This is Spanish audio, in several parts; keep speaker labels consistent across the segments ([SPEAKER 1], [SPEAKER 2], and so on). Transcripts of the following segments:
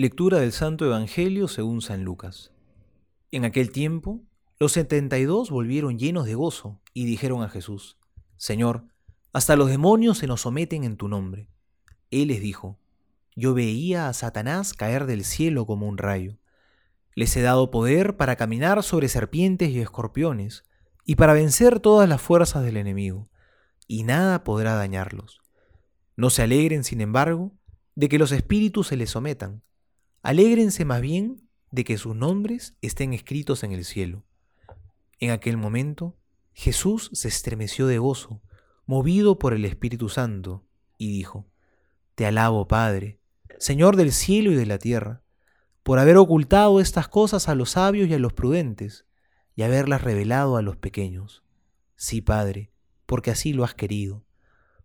[SPEAKER 1] Lectura del Santo Evangelio según San Lucas. En aquel tiempo, los setenta y dos volvieron llenos de gozo y dijeron a Jesús, Señor, hasta los demonios se nos someten en tu nombre. Él les dijo, Yo veía a Satanás caer del cielo como un rayo. Les he dado poder para caminar sobre serpientes y escorpiones, y para vencer todas las fuerzas del enemigo, y nada podrá dañarlos. No se alegren, sin embargo, de que los espíritus se les sometan Alégrense más bien de que sus nombres estén escritos en el cielo. En aquel momento, Jesús se estremeció de gozo, movido por el Espíritu Santo, y dijo, Te alabo, Padre, Señor del cielo y de la tierra, por haber ocultado estas cosas a los sabios y a los prudentes, y haberlas revelado a los pequeños. Sí, Padre, porque así lo has querido.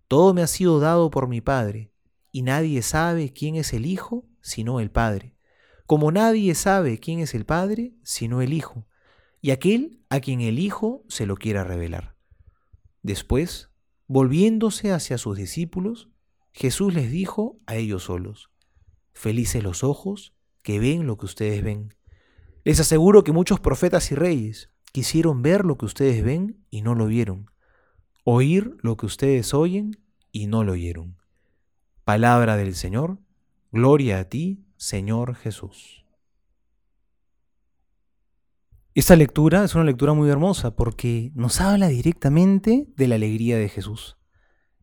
[SPEAKER 1] Todo me ha sido dado por mi Padre, y nadie sabe quién es el Hijo sino el Padre, como nadie sabe quién es el Padre sino el Hijo, y aquel a quien el Hijo se lo quiera revelar. Después, volviéndose hacia sus discípulos, Jesús les dijo a ellos solos, Felices los ojos que ven lo que ustedes ven. Les aseguro que muchos profetas y reyes quisieron ver lo que ustedes ven y no lo vieron, oír lo que ustedes oyen y no lo oyeron. Palabra del Señor Gloria a ti, Señor Jesús. Esta lectura es una lectura muy hermosa porque nos habla directamente de la alegría de Jesús.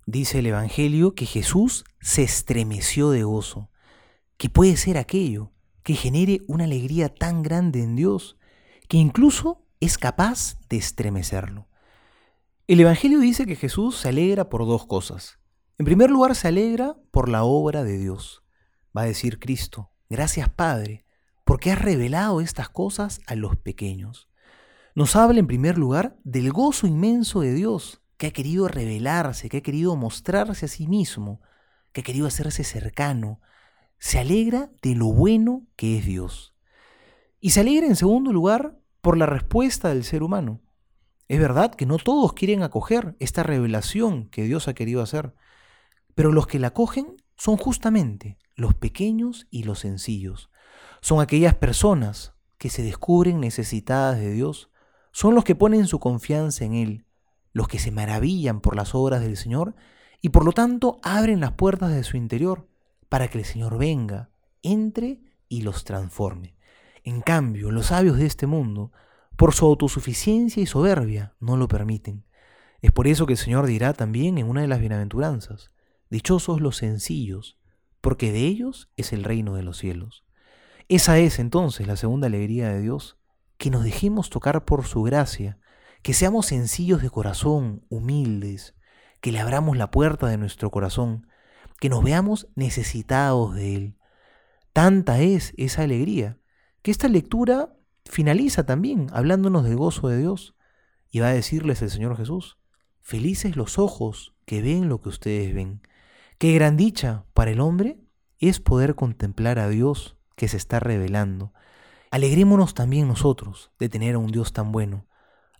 [SPEAKER 1] Dice el Evangelio que Jesús se estremeció de gozo. que puede ser aquello que genere una alegría tan grande en Dios que incluso es capaz de estremecerlo? El Evangelio dice que Jesús se alegra por dos cosas. En primer lugar, se alegra por la obra de Dios va a decir Cristo, gracias Padre, porque has revelado estas cosas a los pequeños. Nos habla en primer lugar del gozo inmenso de Dios, que ha querido revelarse, que ha querido mostrarse a sí mismo, que ha querido hacerse cercano. Se alegra de lo bueno que es Dios. Y se alegra en segundo lugar por la respuesta del ser humano. Es verdad que no todos quieren acoger esta revelación que Dios ha querido hacer, pero los que la acogen son justamente los pequeños y los sencillos. Son aquellas personas que se descubren necesitadas de Dios, son los que ponen su confianza en Él, los que se maravillan por las obras del Señor y por lo tanto abren las puertas de su interior para que el Señor venga, entre y los transforme. En cambio, los sabios de este mundo, por su autosuficiencia y soberbia, no lo permiten. Es por eso que el Señor dirá también en una de las bienaventuranzas, Dichosos los sencillos, porque de ellos es el reino de los cielos. Esa es entonces la segunda alegría de Dios, que nos dejemos tocar por su gracia, que seamos sencillos de corazón, humildes, que le abramos la puerta de nuestro corazón, que nos veamos necesitados de Él. Tanta es esa alegría, que esta lectura finaliza también hablándonos del gozo de Dios, y va a decirles el Señor Jesús, felices los ojos que ven lo que ustedes ven. Qué gran dicha para el hombre es poder contemplar a Dios que se está revelando. Alegrémonos también nosotros de tener a un Dios tan bueno.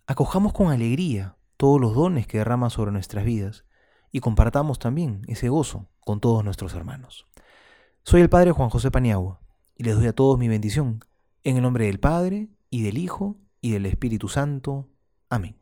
[SPEAKER 1] Acojamos con alegría todos los dones que derrama sobre nuestras vidas y compartamos también ese gozo con todos nuestros hermanos. Soy el Padre Juan José Paniagua y les doy a todos mi bendición en el nombre del Padre y del Hijo y del Espíritu Santo. Amén.